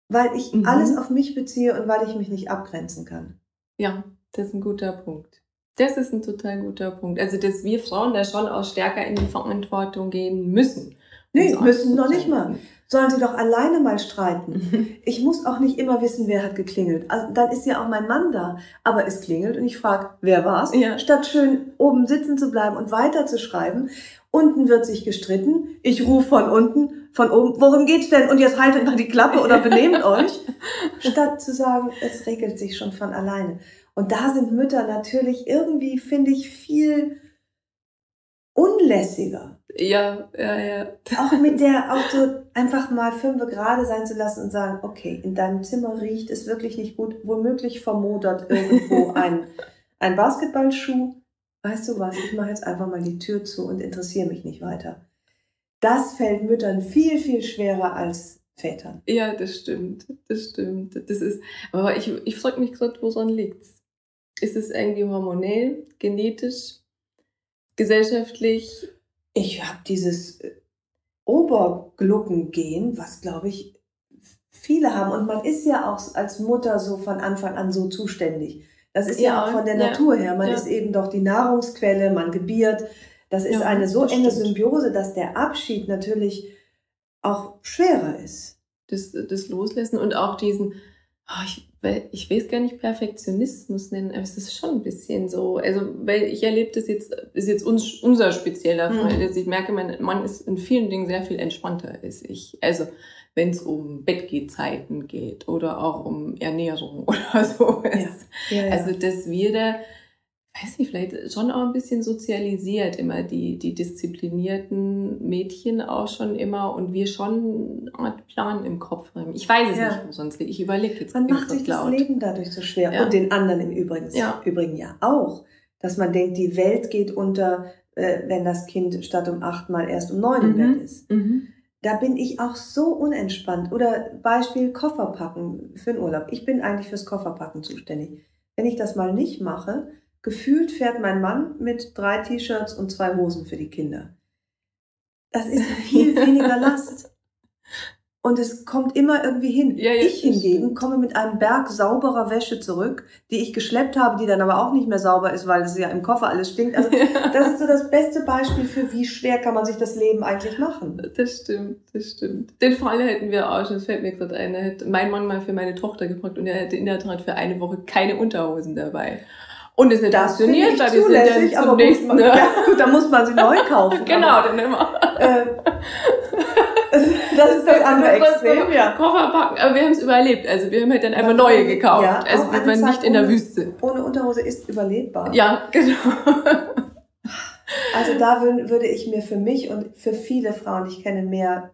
Weil ich mhm. alles auf mich beziehe und weil ich mich nicht abgrenzen kann. Ja, das ist ein guter Punkt. Das ist ein total guter Punkt. Also, dass wir Frauen da schon auch stärker in die Verantwortung gehen müssen. Nee, so müssen noch nicht mal. Sollen sie doch alleine mal streiten. Ich muss auch nicht immer wissen, wer hat geklingelt. Also, dann ist ja auch mein Mann da. Aber es klingelt und ich frage, wer war's? Ja. Statt schön oben sitzen zu bleiben und weiter zu schreiben. Unten wird sich gestritten. Ich rufe von unten, von oben, worum geht's denn? Und jetzt haltet mal die Klappe oder benehmt euch. Statt zu sagen, es regelt sich schon von alleine. Und da sind Mütter natürlich irgendwie, finde ich, viel unlässiger. Ja, ja, ja. Auch mit der, auch so einfach mal fünf gerade sein zu lassen und sagen, okay, in deinem Zimmer riecht es wirklich nicht gut, womöglich vermodert irgendwo ein, ein Basketballschuh. Weißt du was, ich mache jetzt einfach mal die Tür zu und interessiere mich nicht weiter. Das fällt Müttern viel, viel schwerer als Vätern. Ja, das stimmt. Das stimmt. Das ist, aber ich, ich frage mich gerade, woran liegt's? Ist es irgendwie hormonell, genetisch, gesellschaftlich? Ich habe dieses äh, Obergluckengehen, was glaube ich viele haben. Und man ist ja auch als Mutter so von Anfang an so zuständig. Das ist ja, ja auch von der ja. Natur her. Man ja. ist eben doch die Nahrungsquelle, man gebiert. Das ist eine so enge. Symbiose, dass der Abschied natürlich auch schwerer ist. Das, das Loslassen und auch diesen, oh, ich weil ich will es gar nicht Perfektionismus nennen, aber es ist schon ein bisschen so. Also, weil ich erlebe das jetzt, ist jetzt uns, unser spezieller Fall, mhm. dass ich merke, mein Mann ist in vielen Dingen sehr viel entspannter als ich. Also, wenn es um Bettgehzeiten geht oder auch um Ernährung oder so. Ja. Ja, ja. Also, dass wir da weiß nicht, vielleicht schon auch ein bisschen sozialisiert immer, die, die disziplinierten Mädchen auch schon immer und wir schon einen Plan im Kopf haben. Ich weiß es ja. nicht, wo sonst liegt. Ich überlege jetzt. Man macht sich laut. das Leben dadurch so schwer. Ja. Und den anderen im Übrigen ja. Übrigen ja auch. Dass man denkt, die Welt geht unter, äh, wenn das Kind statt um acht mal erst um neun mhm. im Bett ist. Mhm. Da bin ich auch so unentspannt. Oder Beispiel Kofferpacken für den Urlaub. Ich bin eigentlich fürs Kofferpacken zuständig. Wenn ich das mal nicht mache, Gefühlt fährt mein Mann mit drei T-Shirts und zwei Hosen für die Kinder. Das ist viel weniger Last. Und es kommt immer irgendwie hin. Ja, ja, ich hingegen komme mit einem Berg sauberer Wäsche zurück, die ich geschleppt habe, die dann aber auch nicht mehr sauber ist, weil es ja im Koffer alles stinkt. Also das ist so das beste Beispiel für, wie schwer kann man sich das Leben eigentlich machen. Das stimmt, das stimmt. Den Fall hätten wir auch schon, das fällt mir gerade ein, da hätte mein Mann mal für meine Tochter gebracht und er hätte in der Tat für eine Woche keine Unterhosen dabei. Und es ist das funktioniert, weil die sind dann zum nächsten. Man, ja, gut, dann muss man sie neu kaufen. genau, dann immer. Äh, das ist das andere Extrem, ja. Koffer packen, aber wir haben es überlebt. Also wir haben halt dann einfach neue gekauft. Ja, also wird man nicht in der Wüste. Ohne Unterhose ist überlebbar. Ja, genau. Also da würde ich mir für mich und für viele Frauen, ich kenne, mehr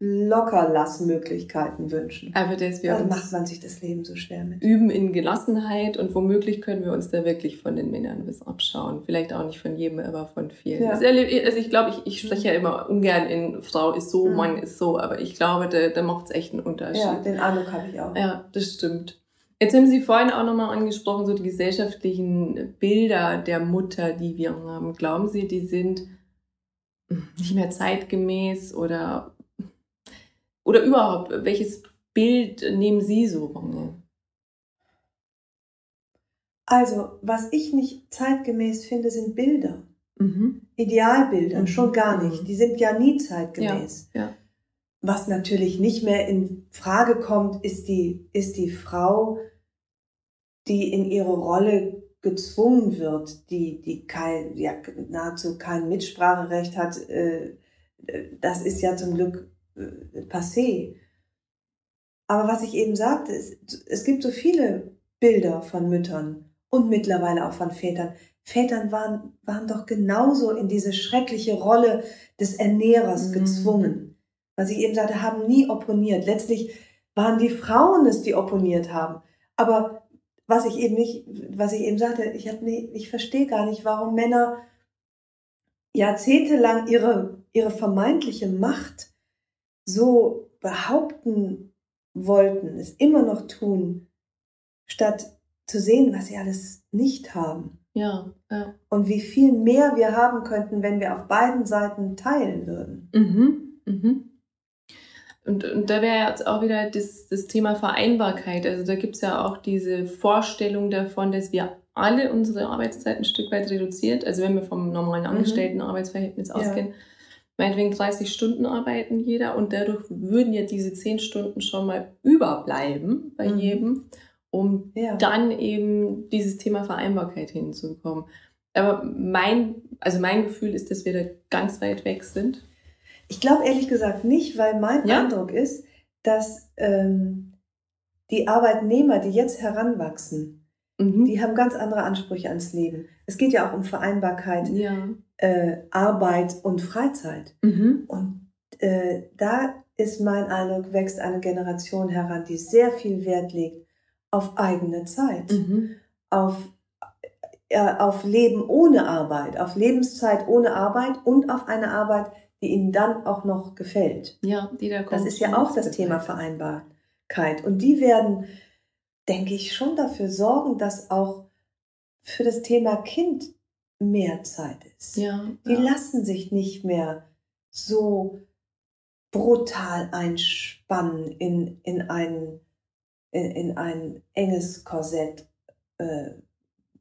Lockerlassmöglichkeiten wünschen. Aber das wir macht man sich das Leben so schwer mit. Üben in Gelassenheit und womöglich können wir uns da wirklich von den Männern was abschauen. Vielleicht auch nicht von jedem, aber von vielen. Ja. Also ich glaube, ich, ich spreche ja immer ungern in Frau ist so, mhm. Mann ist so, aber ich glaube, da, da macht es echt einen Unterschied. Ja, den Eindruck habe ich auch. Ja, das stimmt. Jetzt haben Sie vorhin auch nochmal angesprochen, so die gesellschaftlichen Bilder der Mutter, die wir haben. Glauben Sie, die sind nicht mehr zeitgemäß oder oder überhaupt, welches Bild nehmen Sie so wahr? Also, was ich nicht zeitgemäß finde, sind Bilder. Mhm. Idealbilder, mhm. schon gar nicht. Mhm. Die sind ja nie zeitgemäß. Ja. Ja. Was natürlich nicht mehr in Frage kommt, ist die, ist die Frau, die in ihre Rolle gezwungen wird, die, die kein, ja, nahezu kein Mitspracherecht hat, äh, das ist ja zum Glück passé. Aber was ich eben sagte, es, es gibt so viele Bilder von Müttern und mittlerweile auch von Vätern. Vätern waren, waren doch genauso in diese schreckliche Rolle des Ernährers mhm. gezwungen. Was ich eben sagte, haben nie opponiert. Letztlich waren die Frauen es, die opponiert haben. Aber was ich eben nicht, was ich eben sagte, ich, hab nie, ich verstehe gar nicht, warum Männer jahrzehntelang ihre, ihre vermeintliche Macht so behaupten wollten, es immer noch tun, statt zu sehen, was sie alles nicht haben. Ja, ja. Und wie viel mehr wir haben könnten, wenn wir auf beiden Seiten teilen würden. Mhm, mhm. Und, und da wäre jetzt auch wieder das, das Thema Vereinbarkeit. Also da gibt es ja auch diese Vorstellung davon, dass wir alle unsere Arbeitszeit ein Stück weit reduziert. Also wenn wir vom normalen mhm. Angestellten-Arbeitsverhältnis mhm. ausgehen, ja. Meinetwegen 30 Stunden arbeiten jeder und dadurch würden ja diese 10 Stunden schon mal überbleiben bei mhm. jedem, um ja. dann eben dieses Thema Vereinbarkeit hinzukommen. Aber mein, also mein Gefühl ist, dass wir da ganz weit weg sind. Ich glaube ehrlich gesagt nicht, weil mein ja? Eindruck ist, dass ähm, die Arbeitnehmer, die jetzt heranwachsen, Mhm. Die haben ganz andere Ansprüche ans Leben. Es geht ja auch um Vereinbarkeit, ja. Äh, Arbeit und Freizeit. Mhm. Und äh, da ist mein Eindruck, wächst eine Generation heran, die sehr viel Wert legt auf eigene Zeit, mhm. auf, äh, auf Leben ohne Arbeit, auf Lebenszeit ohne Arbeit und auf eine Arbeit, die ihnen dann auch noch gefällt. Ja, die da kommt. Das ist ja auch das Thema Vereinbarkeit. Und die werden denke ich, schon dafür sorgen, dass auch für das Thema Kind mehr Zeit ist. Ja, Die ja. lassen sich nicht mehr so brutal einspannen in, in, ein, in, in ein enges Korsett äh,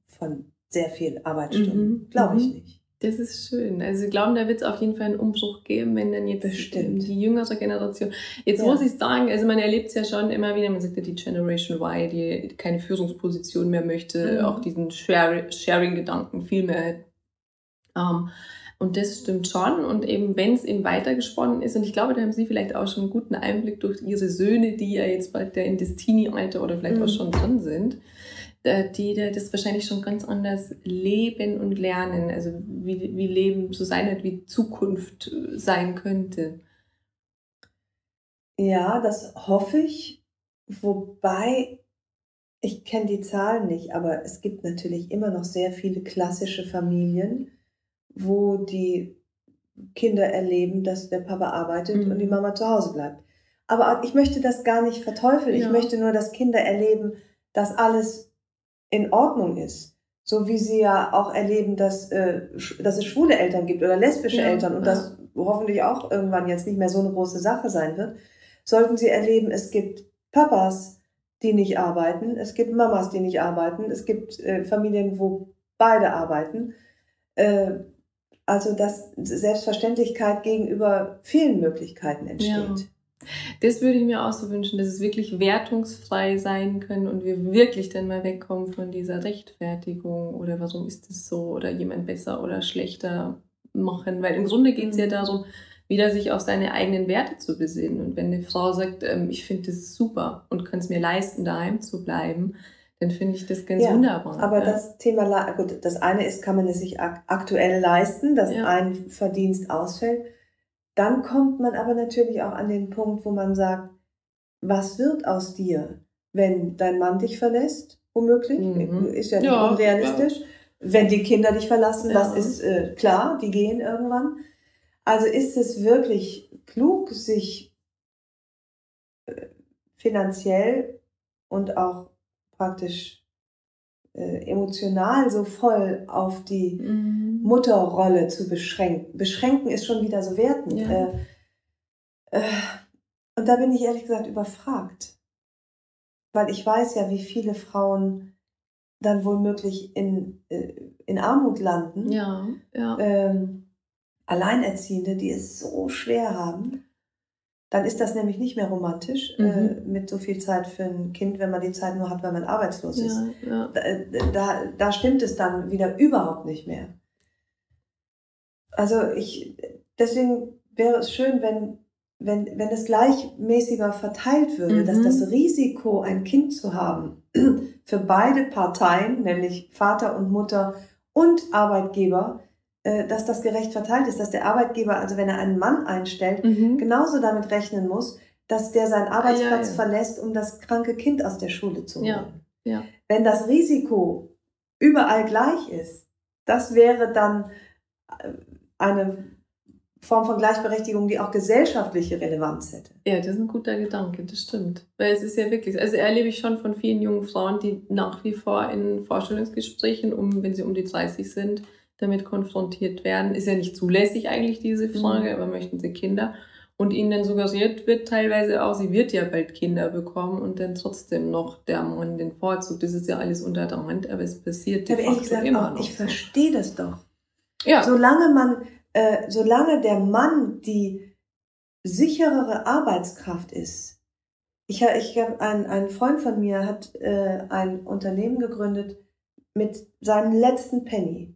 von sehr viel Arbeitsstunden. Mhm. Glaube ich mhm. nicht. Das ist schön. Also ich glaube, da wird es auf jeden Fall einen Umbruch geben, wenn dann jetzt Bestimmt. die jüngere Generation. Jetzt ja. muss ich sagen, also man erlebt es ja schon immer wieder, man sagt ja die Generation Y, die keine Führungsposition mehr möchte, mhm. auch diesen Sharing-Gedanken viel mehr. Ähm, und das stimmt schon. Und eben, wenn es eben weitergesponnen ist, und ich glaube, da haben Sie vielleicht auch schon einen guten Einblick durch Ihre Söhne, die ja jetzt bald in das Teenie-Alter oder vielleicht mhm. auch schon drin sind die das wahrscheinlich schon ganz anders leben und lernen. Also wie, wie Leben so sein wird, wie Zukunft äh, sein könnte. Ja, das hoffe ich. Wobei, ich kenne die Zahlen nicht, aber es gibt natürlich immer noch sehr viele klassische Familien, wo die Kinder erleben, dass der Papa arbeitet mhm. und die Mama zu Hause bleibt. Aber ich möchte das gar nicht verteufeln. Ja. Ich möchte nur, dass Kinder erleben, dass alles in Ordnung ist. So wie sie ja auch erleben, dass, äh, dass es schwule Eltern gibt oder lesbische ja, Eltern und ja. das hoffentlich auch irgendwann jetzt nicht mehr so eine große Sache sein wird, sollten sie erleben, es gibt Papas, die nicht arbeiten, es gibt Mamas, die nicht arbeiten, es gibt äh, Familien, wo beide arbeiten. Äh, also dass Selbstverständlichkeit gegenüber vielen Möglichkeiten entsteht. Ja. Das würde ich mir auch so wünschen, dass es wirklich wertungsfrei sein können und wir wirklich dann mal wegkommen von dieser Rechtfertigung oder warum ist es so oder jemand besser oder schlechter machen. Weil im Grunde geht es ja mhm. darum, wieder sich auf seine eigenen Werte zu besinnen. Und wenn eine Frau sagt, ähm, ich finde das super und kann es mir leisten, daheim zu bleiben, dann finde ich das ganz ja, wunderbar. Aber ja. das Thema, gut, das eine ist, kann man es sich aktuell leisten, dass ja. ein Verdienst ausfällt. Dann kommt man aber natürlich auch an den Punkt, wo man sagt, was wird aus dir, wenn dein Mann dich verlässt, womöglich? Mhm. Ist ja nicht ja, unrealistisch. Ja. Wenn die Kinder dich verlassen, ja. das ist äh, klar, die gehen irgendwann. Also ist es wirklich klug, sich äh, finanziell und auch praktisch äh, emotional so voll auf die mhm. Mutterrolle zu beschränken. Beschränken ist schon wieder so wertend. Ja. Äh, äh, und da bin ich ehrlich gesagt überfragt. Weil ich weiß ja, wie viele Frauen dann womöglich in, äh, in Armut landen. Ja, ja. Ähm, Alleinerziehende, die es so schwer haben. Dann ist das nämlich nicht mehr romantisch äh, mhm. äh, mit so viel Zeit für ein Kind, wenn man die Zeit nur hat, wenn man arbeitslos ist. Ja. Da, äh, da, da stimmt es dann wieder überhaupt nicht mehr. Also ich, deswegen wäre es schön, wenn, wenn, wenn es gleichmäßiger verteilt würde, mhm. dass das Risiko, ein Kind zu haben, für beide Parteien, nämlich Vater und Mutter und Arbeitgeber, äh, dass das gerecht verteilt ist, dass der Arbeitgeber, also wenn er einen Mann einstellt, mhm. genauso damit rechnen muss, dass der seinen Arbeitsplatz ja, ja. verlässt, um das kranke Kind aus der Schule zu holen. Ja, wenn das Risiko überall gleich ist, das wäre dann äh, eine Form von Gleichberechtigung, die auch gesellschaftliche Relevanz hätte. Ja, das ist ein guter Gedanke, das stimmt. Weil es ist ja wirklich, also erlebe ich schon von vielen jungen Frauen, die nach wie vor in Vorstellungsgesprächen, um, wenn sie um die 30 sind, damit konfrontiert werden. Ist ja nicht zulässig eigentlich diese mhm. Frage, mhm. aber möchten sie Kinder? Und ihnen dann suggeriert wird teilweise auch, sie wird ja bald Kinder bekommen und dann trotzdem noch der Mann den Vorzug. Das ist ja alles unter der Hand, aber es passiert ja, ehrlich gesagt immer auch, noch. Ich verstehe das doch. Ja. Solange man, äh, solange der Mann die sicherere Arbeitskraft ist. Ich, ich ein, ein Freund von mir hat äh, ein Unternehmen gegründet mit seinem letzten Penny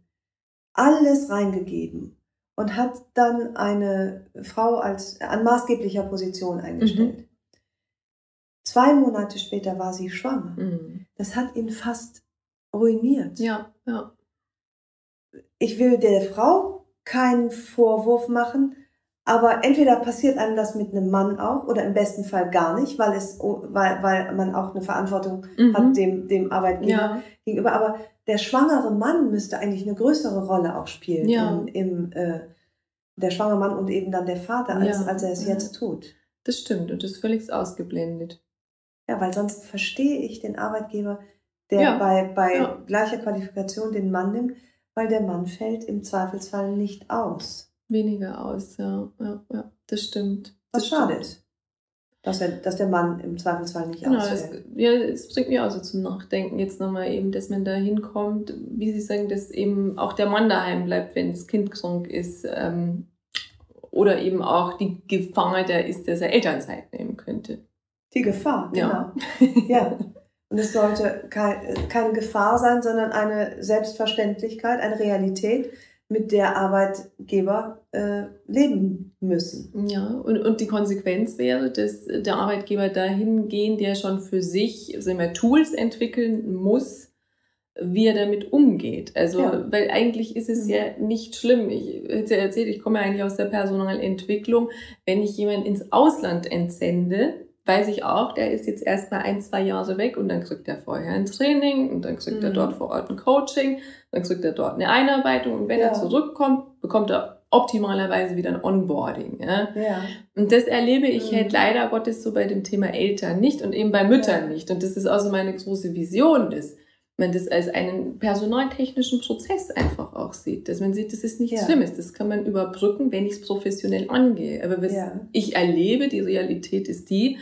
alles reingegeben und hat dann eine Frau als an maßgeblicher Position eingestellt. Mhm. Zwei Monate später war sie schwanger. Mhm. Das hat ihn fast ruiniert. Ja, ja. Ich will der Frau keinen Vorwurf machen, aber entweder passiert einem das mit einem Mann auch oder im besten Fall gar nicht, weil es, weil, weil man auch eine Verantwortung mhm. hat dem, dem Arbeitgeber ja. gegenüber. Aber der schwangere Mann müsste eigentlich eine größere Rolle auch spielen ja. im, im äh, der schwangere Mann und eben dann der Vater, als, ja. als er es jetzt tut. Das stimmt und das ist völlig ausgeblendet. Ja, weil sonst verstehe ich den Arbeitgeber, der bei, bei gleicher Qualifikation den Mann nimmt, weil der Mann fällt im Zweifelsfall nicht aus weniger aus, ja. Ja, ja das stimmt. Was das schade ist. Dass, er, dass der Mann im Zweifelsfall nicht genau, ausfällt. ja, es bringt mich auch so zum Nachdenken jetzt nochmal eben, dass man da hinkommt, wie Sie sagen, dass eben auch der Mann daheim bleibt, wenn das Kind krank ist. Ähm, oder eben auch die Gefahr da ist, dass er Elternzeit nehmen könnte. Die Gefahr, genau. Ja. ja. Und es sollte keine Gefahr sein, sondern eine Selbstverständlichkeit, eine Realität, mit der Arbeitgeber äh, leben müssen. Ja, und, und die Konsequenz wäre, dass der Arbeitgeber dahin gehen, der schon für sich wir, Tools entwickeln muss, wie er damit umgeht. Also, ja. weil eigentlich ist es mhm. ja nicht schlimm. Ich hätte ja erzählt, ich komme ja eigentlich aus der Personalentwicklung. Wenn ich jemanden ins Ausland entsende, weiß ich auch, der ist jetzt erstmal ein, zwei Jahre weg und dann kriegt er vorher ein Training und dann kriegt mhm. er dort vor Ort ein Coaching, dann kriegt er dort eine Einarbeitung und wenn ja. er zurückkommt, bekommt er optimalerweise wieder ein Onboarding. Ja? ja. Und das erlebe ich mhm. halt leider Gottes so bei dem Thema Eltern nicht und eben bei Müttern ja. nicht. Und das ist auch so meine große Vision, dass man das als einen personaltechnischen Prozess einfach auch sieht. Dass man sieht, das ist nichts ja. Schlimmes. Das kann man überbrücken, wenn ich es professionell angehe. Aber was ja. ich erlebe, die Realität ist die,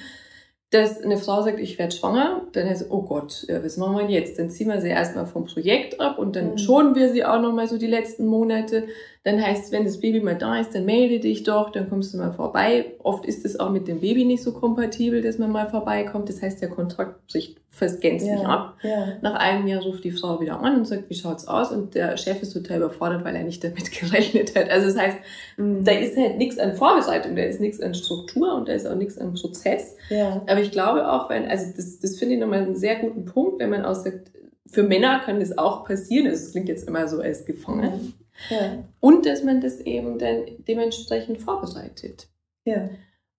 dass eine Frau sagt, ich werde schwanger, dann heißt oh Gott, ja, was machen wir jetzt? Dann ziehen wir sie erstmal vom Projekt ab und dann mhm. schonen wir sie auch nochmal so die letzten Monate. Dann heißt es, wenn das Baby mal da ist, dann melde dich doch, dann kommst du mal vorbei. Oft ist es auch mit dem Baby nicht so kompatibel, dass man mal vorbeikommt. Das heißt, der Kontrakt bricht fast gänzlich ja, ab. Ja. Nach einem Jahr ruft die Frau wieder an und sagt, wie schaut's aus? Und der Chef ist total überfordert, weil er nicht damit gerechnet hat. Also das heißt, mhm. da ist halt nichts an Vorbereitung, da ist nichts an Struktur und da ist auch nichts an Prozess. Ja. Aber ich glaube auch, wenn, also das, das finde ich nochmal einen sehr guten Punkt, wenn man aussagt, für Männer kann das auch passieren. Es klingt jetzt immer so als gefangen. Ja. Und dass man das eben dann dementsprechend vorbereitet. Ja.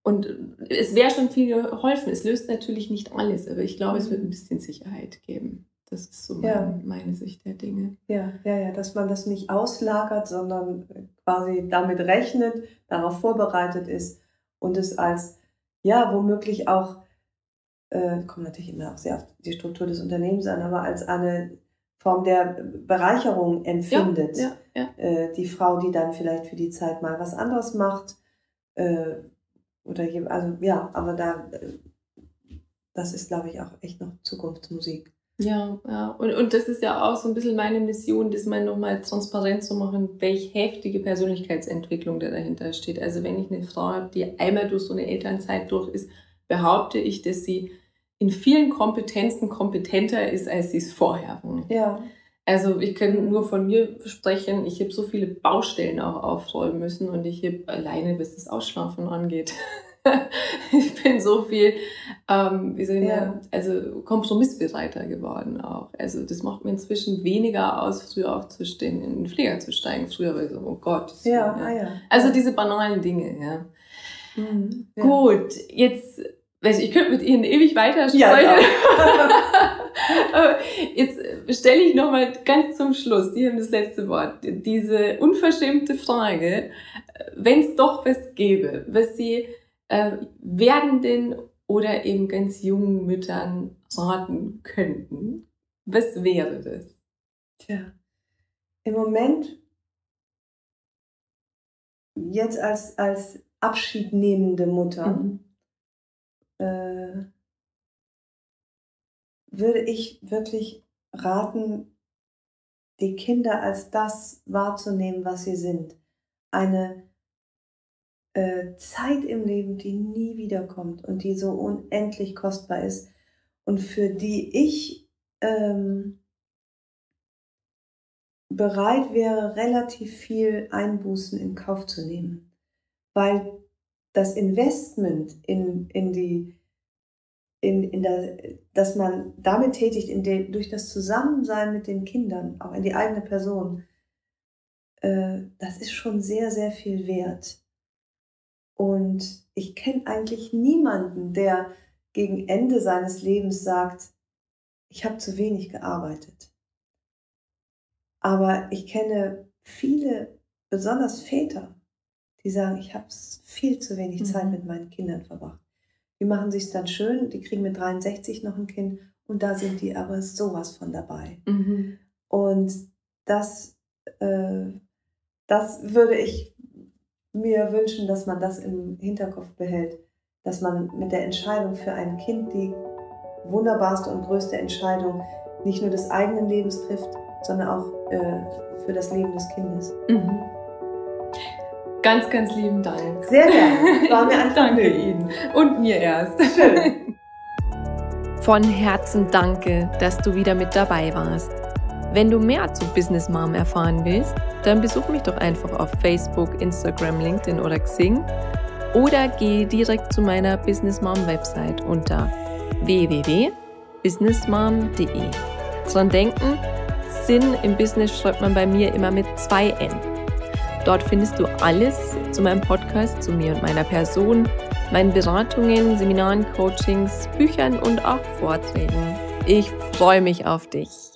Und es wäre schon viel geholfen. Es löst natürlich nicht alles, aber ich glaube, es wird ein bisschen Sicherheit geben. Das ist so ja. meine, meine Sicht der Dinge. Ja, ja, ja, dass man das nicht auslagert, sondern quasi damit rechnet, darauf vorbereitet ist und es als, ja, womöglich auch, äh, kommt natürlich immer auch sehr auf die Struktur des Unternehmens an, aber als eine Form der Bereicherung empfindet. Ja, ja, ja. Äh, die Frau, die dann vielleicht für die Zeit mal was anderes macht, äh, oder also ja, aber da, äh, das ist, glaube ich, auch echt noch Zukunftsmusik. Ja, ja. Und, und das ist ja auch so ein bisschen meine Mission, das mal nochmal transparent zu machen, welche heftige Persönlichkeitsentwicklung da dahinter steht. Also wenn ich eine Frau habe, die einmal durch so eine Elternzeit durch ist, behaupte ich, dass sie in vielen Kompetenzen kompetenter ist, als sie es vorher war. Ja. Also ich kann nur von mir sprechen, ich habe so viele Baustellen auch aufräumen müssen und ich habe alleine, bis das Ausschlafen angeht. ich bin so viel, ähm, wie soll ich ja. also kompromissbereiter geworden auch. Also das macht mir inzwischen weniger aus, früher aufzustehen, in den Flieger zu steigen. Früher war ich so, oh Gott. Ja, ja. Ah, ja. Also diese banalen Dinge, ja. Mhm. Gut, jetzt, also ich könnte mit Ihnen ewig weiter sprechen. Ja, Aber jetzt stelle ich nochmal ganz zum Schluss, Sie haben das letzte Wort, diese unverschämte Frage, wenn es doch was gäbe, was Sie äh, werdenden oder eben ganz jungen Müttern raten könnten, was wäre das? Tja, im Moment, jetzt als, als abschiednehmende Mutter, mhm. Äh, würde ich wirklich raten, die Kinder als das wahrzunehmen, was sie sind. Eine äh, Zeit im Leben, die nie wiederkommt und die so unendlich kostbar ist und für die ich ähm, bereit wäre, relativ viel Einbußen in Kauf zu nehmen, weil das Investment in, in die in, in der, dass man damit tätigt, in den, durch das Zusammensein mit den Kindern, auch in die eigene Person, äh, das ist schon sehr, sehr viel wert. Und ich kenne eigentlich niemanden, der gegen Ende seines Lebens sagt, ich habe zu wenig gearbeitet. Aber ich kenne viele, besonders Väter, die sagen, ich habe viel zu wenig mhm. Zeit mit meinen Kindern verbracht. Die machen sich dann schön, die kriegen mit 63 noch ein Kind und da sind die aber sowas von dabei. Mhm. Und das, äh, das würde ich mir wünschen, dass man das im Hinterkopf behält, dass man mit der Entscheidung für ein Kind die wunderbarste und größte Entscheidung nicht nur des eigenen Lebens trifft, sondern auch äh, für das Leben des Kindes. Mhm. Ganz, ganz lieben Dank. Sehr gerne. War mir ein Danke Ihnen. Und mir erst. Schön. Von Herzen danke, dass du wieder mit dabei warst. Wenn du mehr zu Business Mom erfahren willst, dann besuch mich doch einfach auf Facebook, Instagram, LinkedIn oder Xing oder geh direkt zu meiner Business Mom Website unter www.businessmom.de. Dran denken, Sinn im Business schreibt man bei mir immer mit zwei N. Dort findest du alles zu meinem Podcast, zu mir und meiner Person, meinen Beratungen, Seminaren, Coachings, Büchern und auch Vorträgen. Ich freue mich auf dich.